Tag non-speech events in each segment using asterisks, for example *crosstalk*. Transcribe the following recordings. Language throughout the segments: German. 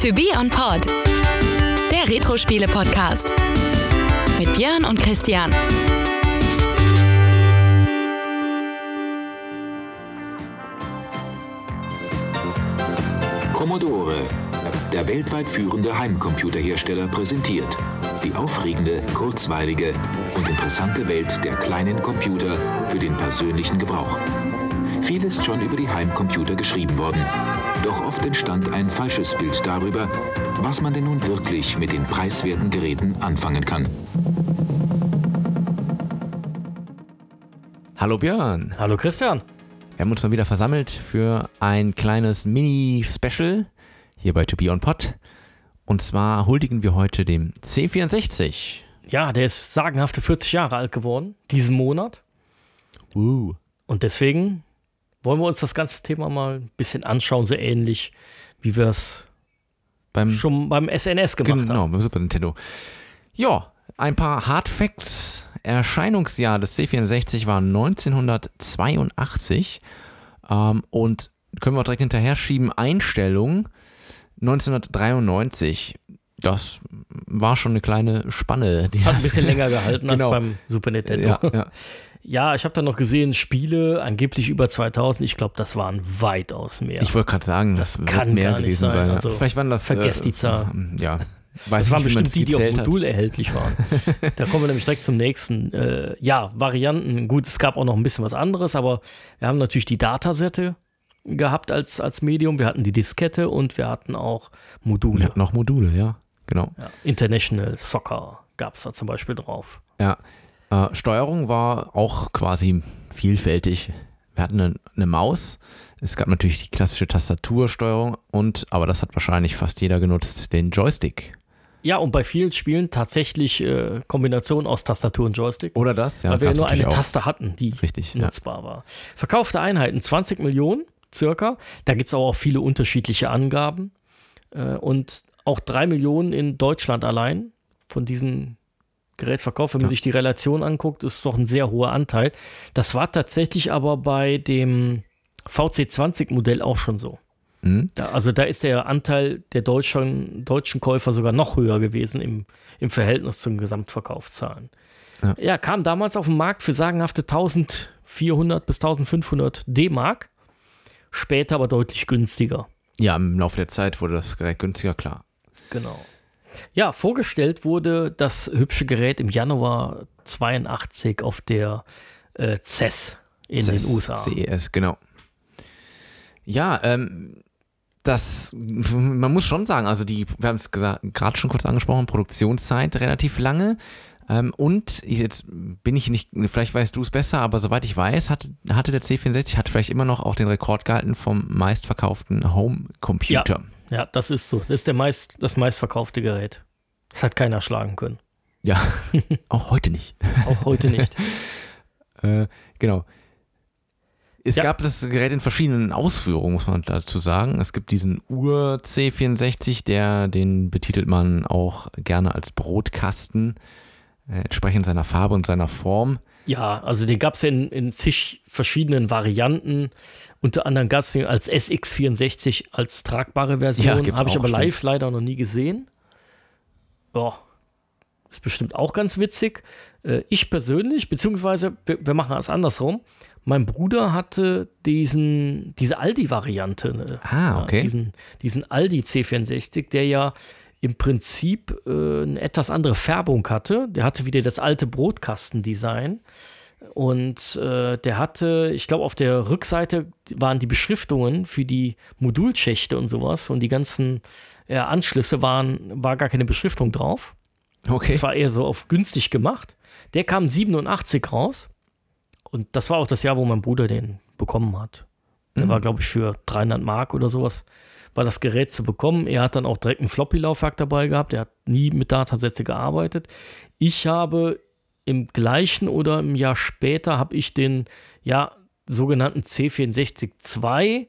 To Be On Pod, der Retro-Spiele-Podcast. Mit Björn und Christian. Commodore, der weltweit führende Heimcomputerhersteller, präsentiert die aufregende, kurzweilige und interessante Welt der kleinen Computer für den persönlichen Gebrauch. Viel ist schon über die Heimcomputer geschrieben worden, doch oft entstand ein falsches Bild darüber, was man denn nun wirklich mit den preiswerten Geräten anfangen kann. Hallo Björn. Hallo Christian. Wir haben uns mal wieder versammelt für ein kleines Mini-Special hier bei To Be On Pod. Und zwar huldigen wir heute dem C64. Ja, der ist sagenhafte 40 Jahre alt geworden, diesen Monat. Uh. Und deswegen wollen wir uns das ganze Thema mal ein bisschen anschauen, so ähnlich wie wir es Beim, schon beim SNS gemacht genau, haben. beim Super Nintendo. Ja, ein paar Hard Facts. Erscheinungsjahr des C64 war 1982. Ähm, und können wir auch direkt hinterher schieben, Einstellung 1993. Das war schon eine kleine Spanne. Die Hat ein das- bisschen länger gehalten *laughs* Genau. als beim Super Nintendo. ja, Ja, *laughs* ja. ich habe da noch gesehen, Spiele, angeblich über 2000. Ich glaube, das waren weitaus mehr. Ich wollte gerade sagen, das, wird kann mehr gewesen sein. sein. Also, Vielleicht waren das. vergesst die Zahl. *laughs* Ja. Weiß das waren nicht, bestimmt es die, die auf gezählt hat. Modul erhältlich waren. da kommen wir nämlich direkt zum nächsten. Äh, ja, Varianten. Gut, es gab auch noch ein bisschen was anderes, aber wir haben natürlich die Datasette gehabt als, als Medium. Wir hatten die Diskette und wir hatten auch Module. Ja, noch Module, ja. Genau. Ja, International Soccer gab es da zum Beispiel drauf. Ja. Äh, Steuerung war auch quasi vielfältig. Wir hatten eine, eine Maus. Es gab natürlich die klassische Tastatursteuerung und, aber das hat wahrscheinlich fast jeder genutzt, den Joystick. Ja, und bei vielen Spielen tatsächlich äh, Kombination aus Tastatur und Joystick. Oder das? Ja, weil wir ja nur eine auch. Taste hatten, die Richtig, ja. nutzbar war. Verkaufte Einheiten 20 Millionen circa. Da gibt es aber auch viele unterschiedliche Angaben. Äh, und auch 3 Millionen in Deutschland allein von diesem Gerät verkauft. Wenn man Ja. sich die Relation anguckt, ist doch ein sehr hoher Anteil. Das war tatsächlich aber bei dem VC20-Modell auch schon so. Mhm. Da, also da ist der Anteil der deutschen, deutschen Käufer sogar noch höher gewesen im, im Verhältnis zu den Gesamtverkaufszahlen. Ja. Ja. kam damals auf den Markt für sagenhafte 1400 bis 1500 D-Mark, später aber deutlich günstiger. Ja, im Laufe der Zeit wurde das Gerät günstiger, klar. Genau. Ja, vorgestellt wurde das hübsche Gerät im Januar 82 auf der äh, CES in CES, den USA. CES, genau. Ja, ähm, das, *laughs* man muss schon sagen, also die, wir haben es gerade schon kurz angesprochen, Produktionszeit relativ lange. Ähm, und jetzt bin ich nicht, vielleicht weißt du es besser, aber soweit ich weiß, hat, hatte der C64 hat vielleicht immer noch auch den Rekord gehalten vom meistverkauften Home-Computer. Ja, das ist so. Das ist der meist, das meistverkaufte Gerät. Das hat keiner schlagen können. Ja, *laughs* auch heute nicht. Auch heute nicht. *laughs* Äh, genau. Es Ja. gab das Gerät in verschiedenen Ausführungen, muss man dazu sagen. Es gibt diesen Ur-C64, der, den betitelt man auch gerne als Brotkasten, äh, entsprechend seiner Farbe und seiner Form. Ja, also den gab es in, in zig verschiedenen Varianten. Unter anderem gab es den als SX64 als tragbare Ja, Version. gibt's Habe ich aber stimmt. live leider noch nie gesehen. Ja, ist bestimmt auch ganz witzig. Äh, ich persönlich, beziehungsweise wir, wir machen es andersrum. Mein Bruder hatte diesen, diese Aldi-Variante. ne? Ah, okay. Ja, diesen, diesen Aldi C64, der ja im Prinzip äh, eine etwas andere Färbung hatte. Der hatte wieder das alte Brotkastendesign. Und äh, der hatte, ich glaube, auf der Rückseite waren die Beschriftungen für die Modulschächte und sowas. Und die ganzen äh, Anschlüsse waren, war gar keine Beschriftung drauf. Okay. Das war eher so auf günstig gemacht. Der kam 87 raus. Und das war auch das Jahr, wo mein Bruder den bekommen hat. Der Mhm. war, glaube ich, für 300 Mark oder sowas, war das Gerät zu bekommen. Er hat dann auch direkt ein Floppy-Laufwerk dabei gehabt. Er hat nie mit Datasätze gearbeitet. Ich habe im gleichen oder im Jahr später habe ich den, ja, sogenannten C64-2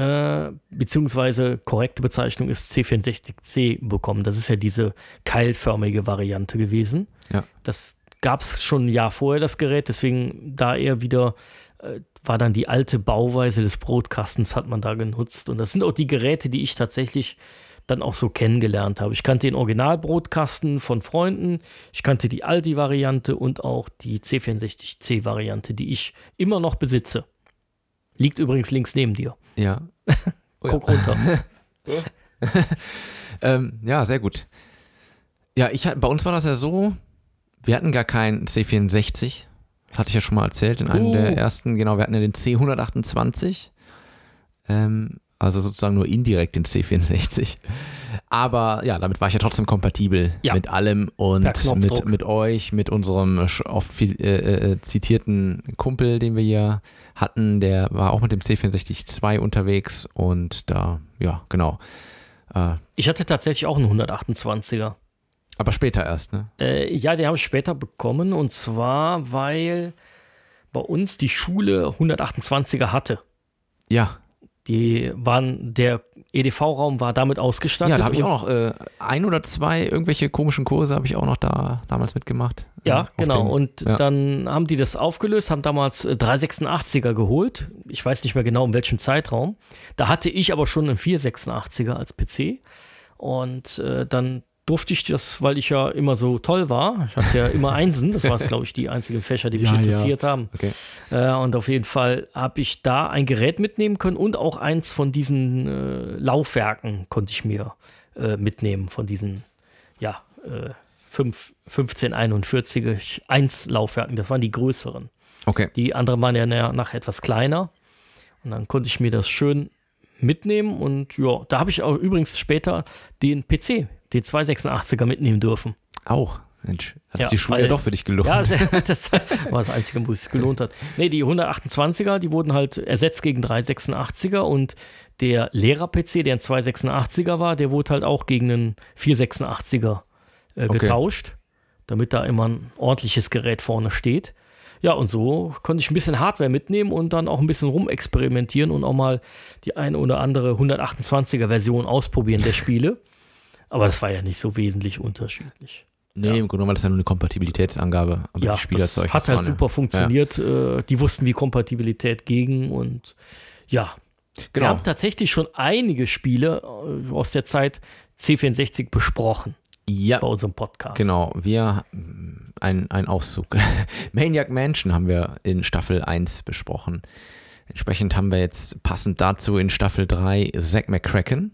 äh, beziehungsweise korrekte Bezeichnung ist C64C bekommen. Das ist ja diese keilförmige Variante gewesen. Ja. Das gab es schon ein Jahr vorher, das Gerät, deswegen da eher wieder war dann die alte Bauweise des Brotkastens, hat man da genutzt. Und das sind auch die Geräte, die ich tatsächlich dann auch so kennengelernt habe. Ich kannte den Originalbrotkasten von Freunden, ich kannte die Aldi-Variante und auch die C64C-Variante, die ich immer noch besitze. Liegt übrigens links neben dir. Ja. *laughs* Oh ja. Guck runter. *laughs* Ähm, ja, sehr gut. Ja, ich, bei uns war das ja so, wir hatten gar keinen C64. Das hatte ich ja schon mal erzählt in einem Oh. der ersten. Genau, wir hatten ja den C128. Ähm, also sozusagen nur indirekt den C64. Aber ja, damit war ich ja trotzdem kompatibel Ja. mit allem und mit, mit euch, mit unserem oft viel, äh, äh, zitierten Kumpel, den wir hier hatten. Der war auch mit dem C64-2 unterwegs und da, ja, genau. Äh, Ich hatte tatsächlich auch einen 128er. Aber später erst, ne? Äh, ja, den habe ich später bekommen und zwar, weil bei uns die Schule 128er hatte. Ja, Die waren, der EDV-Raum war damit ausgestattet. ja, da habe ich auch noch äh, ein oder zwei irgendwelche komischen Kurse habe ich auch noch da damals mitgemacht. Äh, Ja, auf genau. dem- und ja. dann haben die das aufgelöst, haben damals äh, 386er geholt. Ich weiß nicht mehr genau, in welchem Zeitraum. Da hatte ich aber schon einen 486er als PC. Und äh, dann durfte ich das, weil ich ja immer so toll war. Ich hatte ja immer Einsen. Das waren, glaube ich, die einzigen Fächer, die mich Ja, ja. interessiert haben. Okay. Äh, und auf jeden Fall habe ich da ein Gerät mitnehmen können und auch eins von diesen äh, Laufwerken konnte ich mir äh, mitnehmen, von diesen, ja, äh, 5, 1541 1 Laufwerken. Das waren die größeren. Okay. Die anderen waren ja na- nachher etwas kleiner. Und dann konnte ich mir das schön mitnehmen. Und ja, da habe ich auch übrigens später den PC, den 286er mitnehmen dürfen. Auch. Mensch, hat Ja, sich die Schule weil- ja doch für dich gelohnt. Ja, das, *laughs* das war das Einzige, wo es sich gelohnt hat. Nee, die 128er, die wurden halt ersetzt gegen 386er und der Lehrer-PC, der ein 286er war, der wurde halt auch gegen einen 486er äh, Okay. getauscht, damit da immer ein ordentliches Gerät vorne steht. Ja, und so konnte ich ein bisschen Hardware mitnehmen und dann auch ein bisschen rumexperimentieren und auch mal die eine oder andere 128er Version ausprobieren der Spiele. Aber das war ja nicht so wesentlich unterschiedlich. nee, im Grunde genommen war das ja nur eine Kompatibilitätsangabe. Aber ja, die Spielerzeug das hat halt super funktioniert. Äh, die wussten, wie Kompatibilität ging und ja. Wir Genau. haben tatsächlich schon einige Spiele äh, aus der Zeit C64 besprochen Ja, bei unserem Podcast. genau. Wir, mm, ein, ein Auszug. *laughs* Maniac Mansion haben wir in Staffel 1 besprochen. Entsprechend haben wir jetzt passend dazu in Staffel 3 Zack McCracken.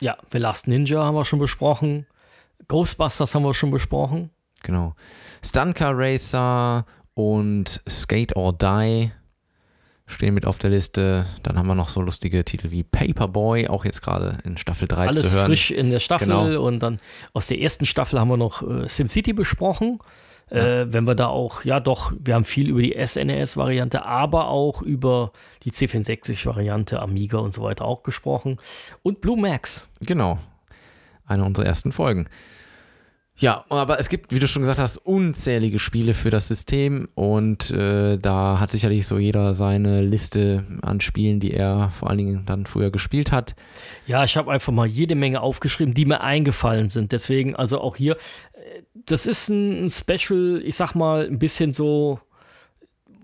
Ja, The Last Ninja haben wir schon besprochen. Ghostbusters haben wir schon besprochen. Genau. Stuntcar Racer und Skate or Die stehen mit auf der Liste. Dann haben wir noch so lustige Titel wie Paperboy, auch jetzt gerade in Staffel 3 Alles zu hören. frisch in der Staffel Genau. und dann aus der ersten Staffel haben wir noch äh, SimCity besprochen. Äh, wenn wir da auch, ja doch, wir haben viel über die SNES-Variante, aber auch über die C64-Variante, Amiga und so weiter auch gesprochen. Und Blue Max. Genau. Eine unserer ersten Folgen. Ja, aber es gibt, wie du schon gesagt hast, unzählige Spiele für das System und äh, da hat sicherlich so jeder seine Liste an Spielen, die er vor allen Dingen dann früher gespielt hat. Ja, ich habe einfach mal jede Menge aufgeschrieben, die mir eingefallen sind. Deswegen, also auch hier, das ist ein, ein Special, ich sag mal, ein bisschen so,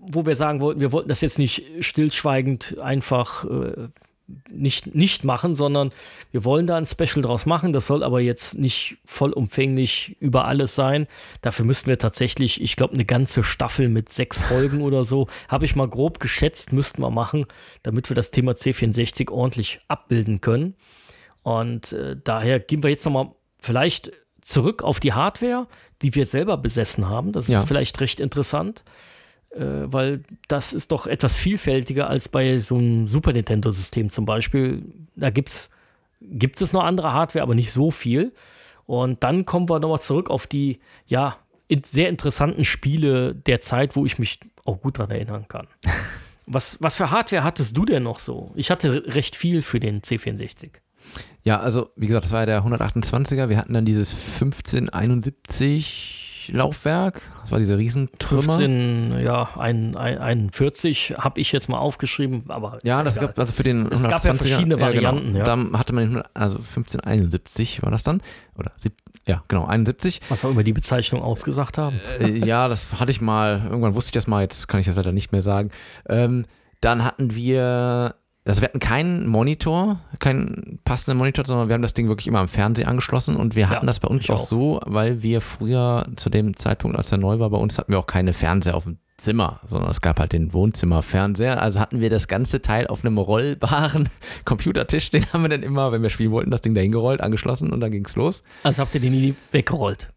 wo wir sagen wollten, wir wollten das jetzt nicht stillschweigend einfach äh, nicht, nicht machen, sondern wir wollen da ein Special draus machen. Das soll aber jetzt nicht vollumfänglich über alles sein. Dafür müssten wir tatsächlich, ich glaube, eine ganze Staffel mit sechs Folgen *laughs* oder so, habe ich mal grob geschätzt, müssten wir machen, damit wir das Thema C64 ordentlich abbilden können. Und äh, daher gehen wir jetzt nochmal vielleicht zurück auf die Hardware, die wir selber besessen haben. Das ist Ja. vielleicht recht interessant, äh, weil das ist doch etwas vielfältiger als bei so einem Super Nintendo-System zum Beispiel. Da gibt's, gibt es noch andere Hardware, aber nicht so viel. Und dann kommen wir nochmal zurück auf die, ja, sehr interessanten Spiele der Zeit, wo ich mich auch gut dran erinnern kann. *laughs* Was, was für Hardware hattest du denn noch so? Ich hatte recht viel für den C64. Ja, also wie gesagt, das war ja der 128er. Wir hatten dann dieses 1571 Laufwerk. Das war dieser Riesentrümmer. 15, ja, ein, ein, 41 habe ich jetzt mal aufgeschrieben, aber Ja, das egal. gab also für den Es gab ja 120er verschiedene Varianten, ja. Da hatte man den, 100 also 1571 war das dann oder sieb, ja, genau, 71. was wir über die Bezeichnung ausgesagt haben. Äh, ja, das hatte ich mal, irgendwann wusste ich das mal, jetzt kann ich das leider nicht mehr sagen. Ähm, dann hatten wir, also wir hatten keinen Monitor, keinen passenden Monitor, sondern wir haben das Ding wirklich immer am Fernseher angeschlossen und wir hatten Ja, das bei uns auch auch. so, weil wir früher zu dem Zeitpunkt, als er neu war, bei uns hatten wir auch keine Fernseher auf dem Zimmer, sondern es gab halt den Wohnzimmerfernseher. Also hatten wir das ganze Teil auf einem rollbaren *laughs* Computertisch, den haben wir dann immer, wenn wir spielen wollten, das Ding dahin gerollt, angeschlossen und dann ging's los. Also habt ihr den nie weggerollt.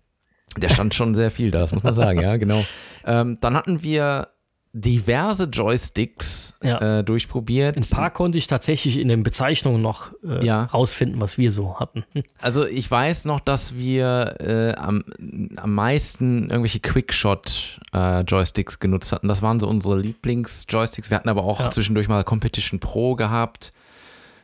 Der stand schon sehr viel da, das muss man sagen, *laughs* ja, genau. Ähm, dann hatten wir diverse Joysticks Ja. äh, durchprobiert. Ein paar konnte ich tatsächlich in den Bezeichnungen noch äh, Ja. rausfinden, was wir so hatten. *laughs* Also ich weiß noch, dass wir äh, am, am meisten irgendwelche Quickshot-Joysticks genutzt hatten. Das waren so unsere Lieblings-Joysticks. Wir hatten aber auch Ja. zwischendurch mal Competition Pro gehabt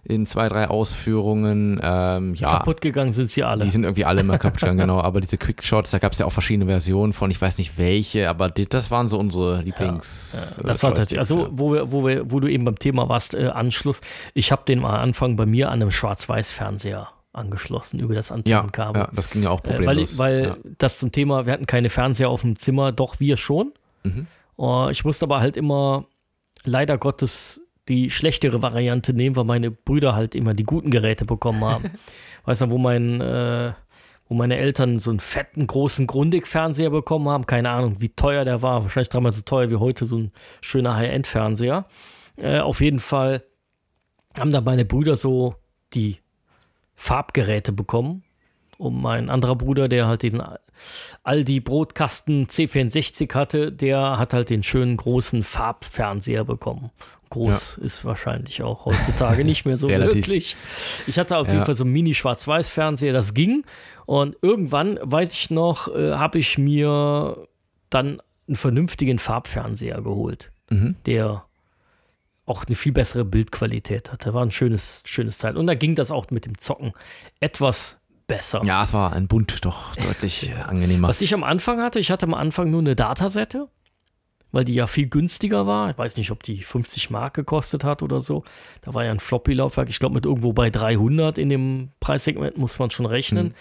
in zwei, drei Ausführungen. Ähm, ja, Kaputt gegangen sind sie alle. die sind irgendwie alle mal kaputt gegangen, *laughs* genau. Aber diese Quickshots, da gab es ja auch verschiedene Versionen von, ich weiß nicht welche, aber das waren so unsere Lieblings. Ja, äh, das war Joysticks, tatsächlich, also ja. wo, wir, wo, wir, wo du eben beim Thema warst, äh, Anschluss. Ich habe den am Anfang bei mir an einem Schwarz-Weiß-Fernseher angeschlossen über das ja, Antennenkabel. ja, das ging ja auch Äh, weil problemlos. weil ja. das zum Thema, wir hatten keine Fernseher auf dem Zimmer, doch wir schon. Mhm. Oh, ich musste aber halt immer leider Gottes die schlechtere Variante nehmen, weil meine Brüder halt immer die guten Geräte bekommen haben. *laughs* weißt du, wo mein äh, wo meine Eltern so einen fetten, großen Grundig-Fernseher bekommen haben. Keine Ahnung, wie teuer der war. Wahrscheinlich damals so teuer wie heute so ein schöner High-End-Fernseher. Äh, auf jeden Fall haben da meine Brüder so die Farbgeräte bekommen. Und mein anderer Bruder, der halt diesen Aldi Brotkasten C64 hatte, der hat halt den schönen großen Farbfernseher bekommen. Groß ist wahrscheinlich auch heutzutage nicht mehr so *laughs* wirklich. Ich hatte auf Ja. jeden Fall so einen Mini-Schwarz-Weiß-Fernseher, das ging. Und irgendwann, weiß ich noch, äh, habe ich mir dann einen vernünftigen Farbfernseher geholt, Mhm. der auch eine viel bessere Bildqualität hatte. War ein schönes, schönes Teil. Und da ging das auch mit dem Zocken etwas besser. Ja, es war ein Bund doch deutlich *laughs* angenehmer. Was ich am Anfang hatte, ich hatte am Anfang nur eine Datasette, weil die ja viel günstiger war. Ich weiß nicht, ob die 50 Mark gekostet hat oder so. Da war ja ein Floppy-Laufwerk, ich glaube mit irgendwo bei 300 in dem Preissegment muss man schon rechnen. Hm.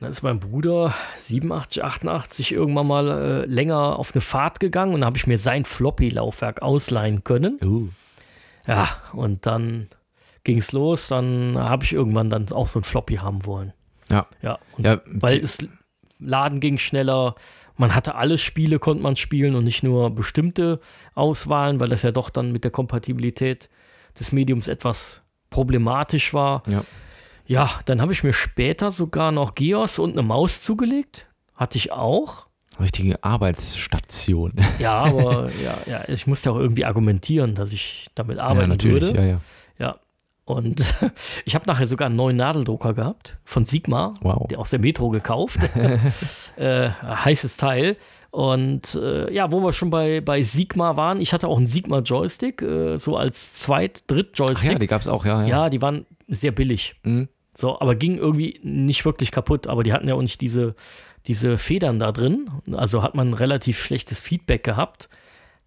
Dann ist mein Bruder 87, 88 irgendwann mal äh, länger auf eine Fahrt gegangen und habe ich mir sein Floppy-Laufwerk ausleihen können. Uh. Ja, und dann ging es los. Dann habe ich irgendwann dann auch so ein Floppy haben wollen. Ja. Ja, und Ja, weil es Laden ging schneller. Man hatte alle Spiele, konnte man spielen und nicht nur bestimmte Auswahlen, weil das ja doch dann mit der Kompatibilität des Mediums etwas problematisch war. Ja. Ja, dann habe ich mir später sogar noch Geos und eine Maus zugelegt. Hatte ich auch. Richtige Arbeitsstation. Ja, aber ja, ja, ich musste auch irgendwie argumentieren, dass ich damit *laughs* arbeiten ja, natürlich. würde. Ja, ja. Ja. Und *laughs* ich habe nachher sogar einen neuen Nadeldrucker gehabt von Sigma, Wow. der aus der Metro gekauft. *laughs* *laughs* äh, heißes Teil. Und äh, ja, wo wir schon bei, bei Sigma waren, ich hatte auch einen Sigma Joystick, äh, so als Zweit-, Ach ja, Dritt-Joystick. die gab es auch, ja. ja. ja, die waren sehr billig. Mhm. So, aber ging irgendwie nicht wirklich kaputt. Aber die hatten ja auch nicht diese, diese Federn da drin. Also hat man relativ schlechtes Feedback gehabt.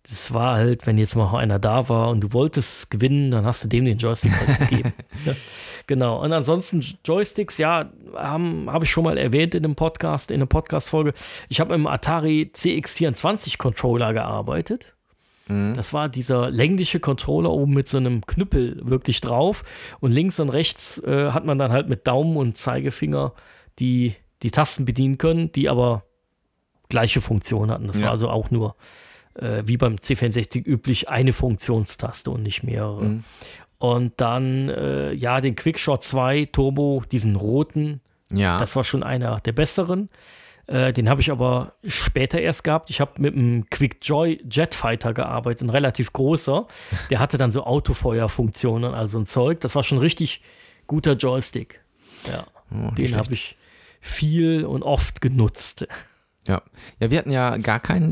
Das war halt, wenn jetzt mal einer da war und du wolltest gewinnen, dann hast du dem den Joystick halt *laughs* gegeben. ja. Genau. Und ansonsten Joysticks, ja, habe hab ich schon mal erwähnt in einem Podcast, in einer Podcast-Folge. Ich habe im Atari CX24 Controller gearbeitet. Das war dieser längliche Controller oben mit so einem Knüppel wirklich drauf. Und links und rechts äh, hat man dann halt mit Daumen und Zeigefinger die, die Tasten bedienen können, die aber gleiche Funktion hatten. Das Ja. war also auch nur, äh, wie beim C64 üblich, eine Funktionstaste und nicht mehrere. Mhm. Und dann, äh, ja, den Quickshot 2 Turbo, diesen roten, Ja. das war schon einer der besseren. Äh, den habe ich aber später erst gehabt. Ich habe mit einem Quickjoy Jetfighter gearbeitet, ein relativ großer. *laughs* Der hatte dann so Autofeuerfunktionen, also ein Zeug. Das war schon richtig guter Joystick. Ja, Oh, den habe ich viel und oft genutzt. Ja. ja, wir hatten ja gar keinen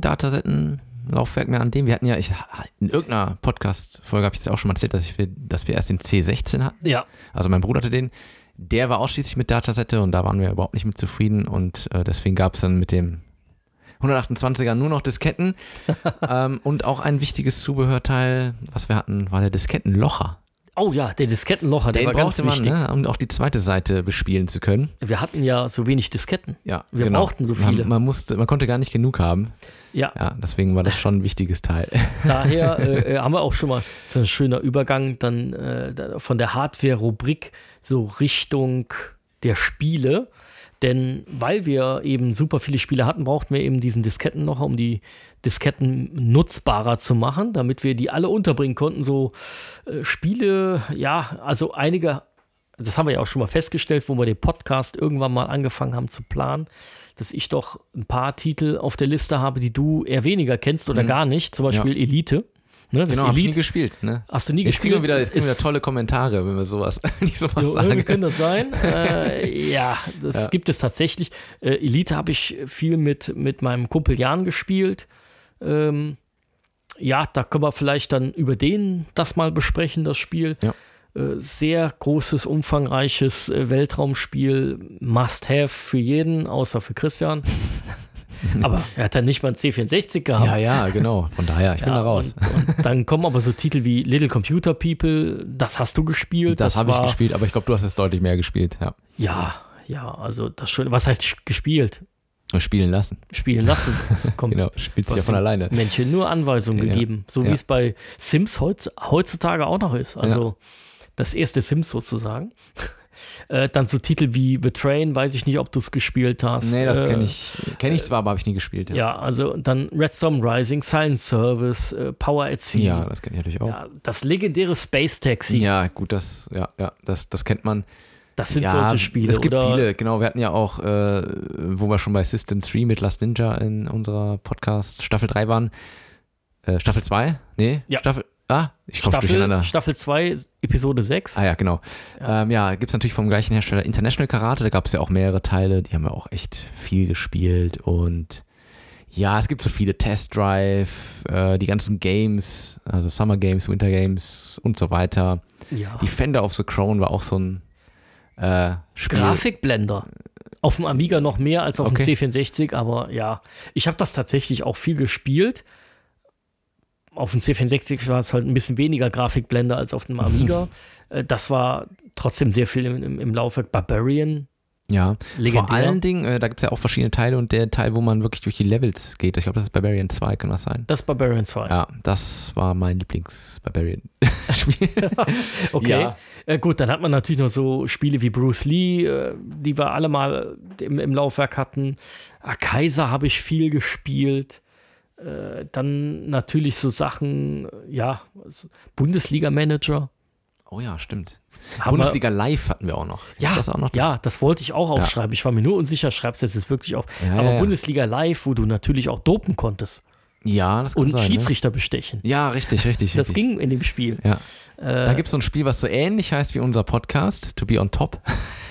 Datasetten-Laufwerk mehr an dem. Wir hatten ja, ich, in irgendeiner Podcast-Folge habe ich es auch schon mal erzählt, dass, ich, dass wir erst den C16 hatten. Ja, Also mein Bruder hatte den. Der war ausschließlich mit Datasette und da waren wir überhaupt nicht mit zufrieden und äh, deswegen gab es dann mit dem 128er nur noch Disketten *laughs* ähm, und auch ein wichtiges Zubehörteil, was wir hatten, war der Diskettenlocher. Oh ja, der Diskettenlocher, der Den war ganz man, wichtig. ne, um auch die zweite Seite bespielen zu können. Wir hatten ja so wenig Disketten. Ja, Wir genau. brauchten so viele. Man, man, musste, man konnte gar nicht genug haben. Ja, Ja, deswegen war das schon ein wichtiges Teil. *laughs* daher äh, äh, haben wir auch schon mal, das ist ein schöner Übergang dann äh, von der Hardware-Rubrik so Richtung der Spiele. Denn weil wir eben super viele Spiele hatten, brauchten wir eben diesen Diskettenlocher, um die Disketten nutzbarer zu machen, damit wir die alle unterbringen konnten. So äh, Spiele, ja, also einige, das haben wir ja auch schon mal festgestellt, wo wir den Podcast irgendwann mal angefangen haben zu planen, dass ich doch ein paar Titel auf der Liste habe, die du eher weniger kennst oder gar nicht. Zum Beispiel Elite. Ne, genau, hab ich nie gespielt. Ne? Hast du nie Jetzt kriegen wir gespielt? wieder, jetzt kriegen wir wieder tolle Kommentare, wenn wir sowas, *laughs* nicht sowas Jo, irgendwie sagen. könnte das sein. *laughs* äh, ja, das Ja. gibt es tatsächlich. Äh, Elite habe ich viel mit, mit meinem Kumpel Jan gespielt. Ähm, ja, da können wir vielleicht dann über den das mal besprechen, das Spiel. Ja. Äh, sehr großes, umfangreiches äh, Weltraumspiel. Must-have für jeden, außer für Christian. *laughs* *laughs* aber er hat dann nicht mal ein C64 gehabt. Ja, ja, genau. Von daher, ich bin Ja, da raus. Und, und dann kommen aber so Titel wie Little Computer People, das hast du gespielt. Das, habe ich gespielt, aber ich glaube, du hast es deutlich mehr gespielt. Ja. Ja, ja, also das schon. Was heißt gespielt? Spielen lassen. Spielen lassen. *laughs* Das kommt Genau, spielt sich ja von alleine. Männchen nur Anweisungen Ja, gegeben. So wie ja. es bei Sims heutz, heutzutage auch noch ist. Also das erste Sims sozusagen. Äh, dann so Titel wie The Train, weiß ich nicht, ob du es gespielt hast. Nee, das Äh, kenne ich. Kenne ich zwar, aber habe ich nie gespielt. Ja, Ja, also dann Redstone Rising, Silent Service, äh, Power at Sea. ja das kenne ich natürlich auch. Ja, das legendäre Space Taxi. Ja, gut, das, ja, ja, das, das kennt man. Das sind ja, solche Spiele. Es gibt oder viele, genau. Wir hatten ja auch, äh, wo wir schon bei System 3 mit Last Ninja in unserer Podcast Staffel 3 waren. Äh, Staffel 2? Nee? Ja. Staffel. Ah, ich komme Staffel, durcheinander. Staffel 2, Episode 6. Ah ja, genau. Ja. Ja, ähm, ja gibt es natürlich vom gleichen Hersteller International Karate. Da gab es ja auch mehrere Teile. Die haben wir auch echt viel gespielt. Und ja, es gibt so viele Test Drive, äh, die ganzen Games, also Summer Games, Winter Games und so weiter. Ja. Defender of the Crown war auch so ein äh, Spiel. Grafikblender. Auf dem Amiga noch mehr als auf Okay. dem C64, aber ja, ich habe das tatsächlich auch viel gespielt. Auf dem C64 war es halt ein bisschen weniger Grafikblender als auf dem Amiga. *laughs* Äh, das war trotzdem sehr viel im, im, im Laufwerk. Barbarian, Ja, legendär. vor allen Dingen, äh, da gibt es ja auch verschiedene Teile und der Teil, wo man wirklich durch die Levels geht, ich glaube, das ist Barbarian 2, kann das sein? das ist Barbarian 2. Ja, das war mein Lieblings-Barbarian-Spiel. *laughs* Okay. Ja. Äh, gut, dann hat man natürlich noch so Spiele wie Bruce Lee, äh, die wir alle mal im, im Laufwerk hatten. Ah, Kaiser habe ich viel gespielt. Äh, dann natürlich so Sachen, äh, ja, Bundesliga-Manager. Oh ja, stimmt. Haben Bundesliga Live hatten wir auch noch. Ja, das auch noch das? ja, das wollte ich auch aufschreiben. Ich war mir nur unsicher, schreibst du es wirklich auf. Ja, Aber ja, ja. Bundesliga Live, wo du natürlich auch dopen konntest Ja, das kann und sein. Ne? Schiedsrichter bestechen. Ja, richtig, richtig. Das richtig. ging in dem Spiel. Ja. Äh, Da gibt es so ein Spiel, was so ähnlich heißt wie unser Podcast, To Be on Top.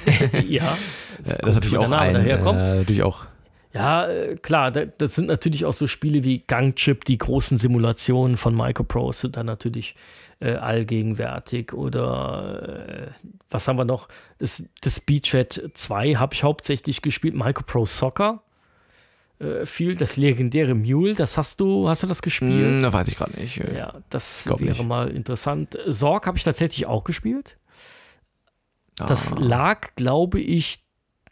*laughs* ja. Äh, Das ist natürlich auch ein, äh, natürlich auch Ja, äh, klar, da- das sind natürlich auch so Spiele wie Gangchip, die großen Simulationen von Microprose sind dann natürlich äh, allgegenwärtig. Oder äh, was haben wir noch? Das, das Speedchat 2 habe ich hauptsächlich gespielt, Microprose Soccer. Äh, viel, das legendäre Mule, das hast du, hast du das gespielt? Hm, da weiß ich gerade nicht. Ja, das wäre nicht. mal interessant. Sorg habe ich tatsächlich auch gespielt. Das Ah. lag, glaube ich,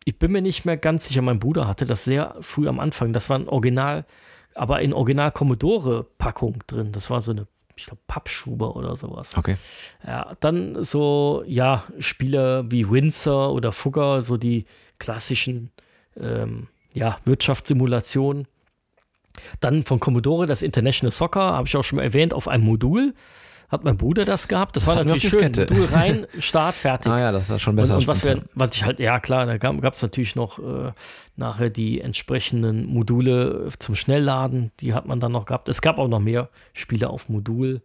ich bin mir nicht mehr ganz sicher, mein Bruder hatte das sehr früh am Anfang. Das war ein Original, aber in Original Commodore-Packung drin. Das war so eine, ich glaube, Pappschuber oder sowas. Okay. Ja, dann so, ja, Spiele wie Windsor oder Fugger, so die klassischen, ähm, ja, Wirtschaftssimulationen. Dann von Commodore das International Soccer, habe ich auch schon mal erwähnt, auf einem Modul. Hat mein Bruder das gehabt. Das, Das war natürlich schön. Modul rein, Start, fertig. Ah ja, das ist schon Und, besser. und was, stimmt, wir, was ich halt, ja klar, da gab es natürlich noch äh, nachher die entsprechenden Module zum Schnellladen, die hat man dann noch gehabt. Es gab auch noch mehr Spiele auf Modul.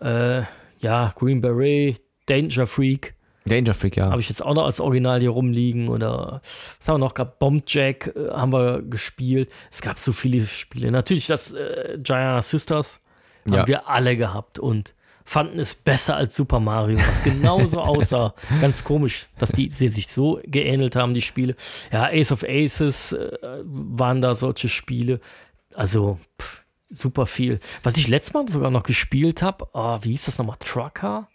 Äh, ja, Green Beret, Danger Freak. Danger Freak, ja. habe ich jetzt auch noch als Original hier rumliegen. Oder was haben wir noch gehabt? Bomb Jack äh, haben wir gespielt. Es gab so viele Spiele. Natürlich das äh, Giant Sisters haben Ja. wir alle gehabt und fanden es besser als Super Mario, was genauso *laughs* aussah. Ganz komisch, dass die sie sich so geähnelt haben, die Spiele. Ja, Ace of Aces äh, waren da solche Spiele. Also pff, super viel. Was ich letztes Mal sogar noch gespielt habe, ah, wie hieß das nochmal? Trucker?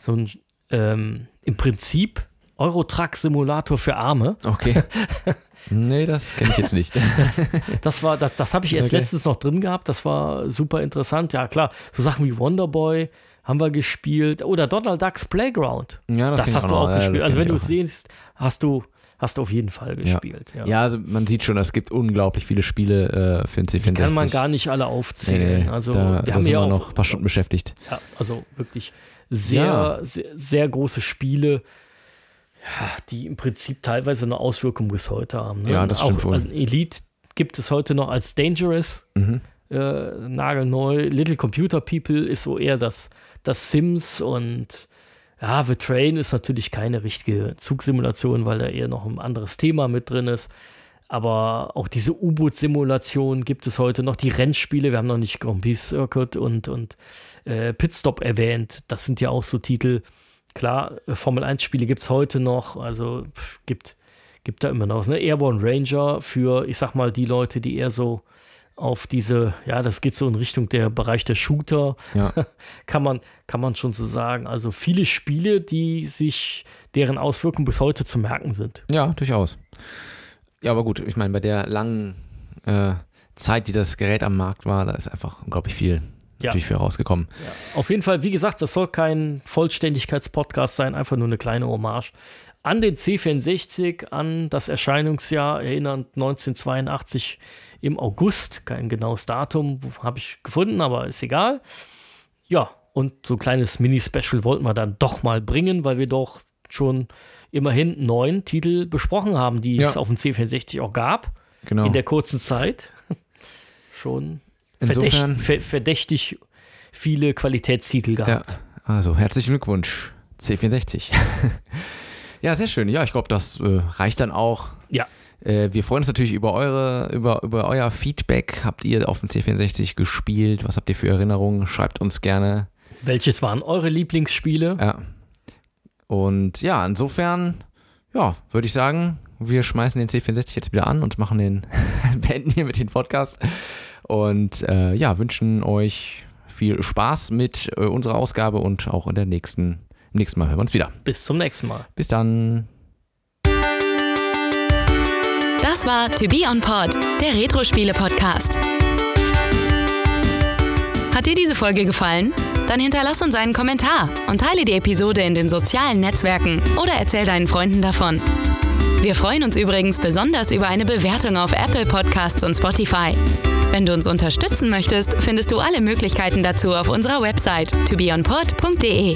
so ein ähm, im Prinzip Eurotruck-Simulator für Arme. Okay. *laughs* nee, das kenne ich jetzt nicht. *laughs* Das, das war, das, das habe ich erst Okay. letztens noch drin gehabt. Das war super interessant. Ja, klar, so Sachen wie Wonderboy haben wir gespielt. Oder Donald Ducks Playground. ja, Das, ich hast du noch. auch Ja, das gespielt. kenn Also wenn du auch. es siehst, hast du, hast du auf jeden Fall gespielt. Ja. Ja, also man sieht schon, es gibt unglaublich viele Spiele äh, für den C64. Kann man gar nicht alle Nee, aufzählen. nee, also da, wir haben sind ja wir auch noch ein paar Stunden beschäftigt. Ja, also wirklich sehr, Ja. sehr, sehr große Spiele, ja, die im Prinzip teilweise eine Auswirkung bis heute haben. Ne? Ja, das stimmt auch, wohl. also Elite gibt es heute noch als Dangerous, Mhm. äh, nagelneu. Little Computer People ist so eher das, das Sims und ja, The Train ist natürlich keine richtige Zugsimulation, weil da eher noch ein anderes Thema mit drin ist. Aber auch diese U-Boot-Simulation gibt es heute noch. Die Rennspiele, wir haben noch nicht Grand Prix Circuit und, und äh, Pitstop erwähnt. Das sind ja auch so Titel. Äh, Formel 1-Spiele gibt es heute noch. Also pff, gibt, gibt da immer noch. Ne? Airborne Ranger für, ich sag mal, die Leute, die eher so auf diese, ja, das geht so in Richtung der Bereich der Shooter, Ja. *laughs* kann man, kann man schon so sagen. Also viele Spiele, die sich, deren Auswirkungen bis heute zu merken sind. ja, durchaus. Ja, aber gut, ich meine, bei der langen äh, Zeit, die das Gerät am Markt war, da ist einfach unglaublich viel, Ja. natürlich viel rausgekommen. Auf jeden Fall, wie gesagt, das soll kein Vollständigkeitspodcast sein, einfach nur eine kleine Hommage an den C64, an das Erscheinungsjahr, erinnernd 1982 im August. Kein genaues Datum habe ich gefunden, aber ist egal. Ja, und so ein kleines Mini-Special wollten wir dann doch mal bringen, weil wir doch schon immerhin neun Titel besprochen haben, die es Ja. auf dem C64 auch gab Genau. in der kurzen Zeit. *laughs* Schon Insofern- verdächt, ver verdächtig viele Qualitätstitel ja, gehabt. also herzlichen Glückwunsch, C64. *laughs* ja, sehr schön. Ja, ich glaube, das äh, reicht dann auch. Ja. Äh, wir freuen uns natürlich über eure, über, über euer Feedback. Habt ihr auf dem C64 gespielt? Was habt ihr für Erinnerungen? Schreibt uns gerne. Welches waren eure Lieblingsspiele? Ja. Und ja, insofern, ja, würde ich sagen, wir schmeißen den C64 jetzt wieder an und machen den, *laughs* beenden hier mit dem Podcast. Und äh, ja, wünschen euch viel Spaß mit äh, unserer Ausgabe und auch in der nächsten, im nächsten Mal hören wir uns wieder. Bis zum nächsten Mal. Bis dann. Das war To Be On Pod, der Retro-Spiele-Podcast. Hat dir diese Folge gefallen? Dann hinterlass uns einen Kommentar und teile die Episode in den sozialen Netzwerken oder erzähl deinen Freunden davon. Wir freuen uns übrigens besonders über eine Bewertung auf Apple Podcasts und Spotify. Wenn du uns unterstützen möchtest, findest du alle Möglichkeiten dazu auf unserer Website tobeonpod.de.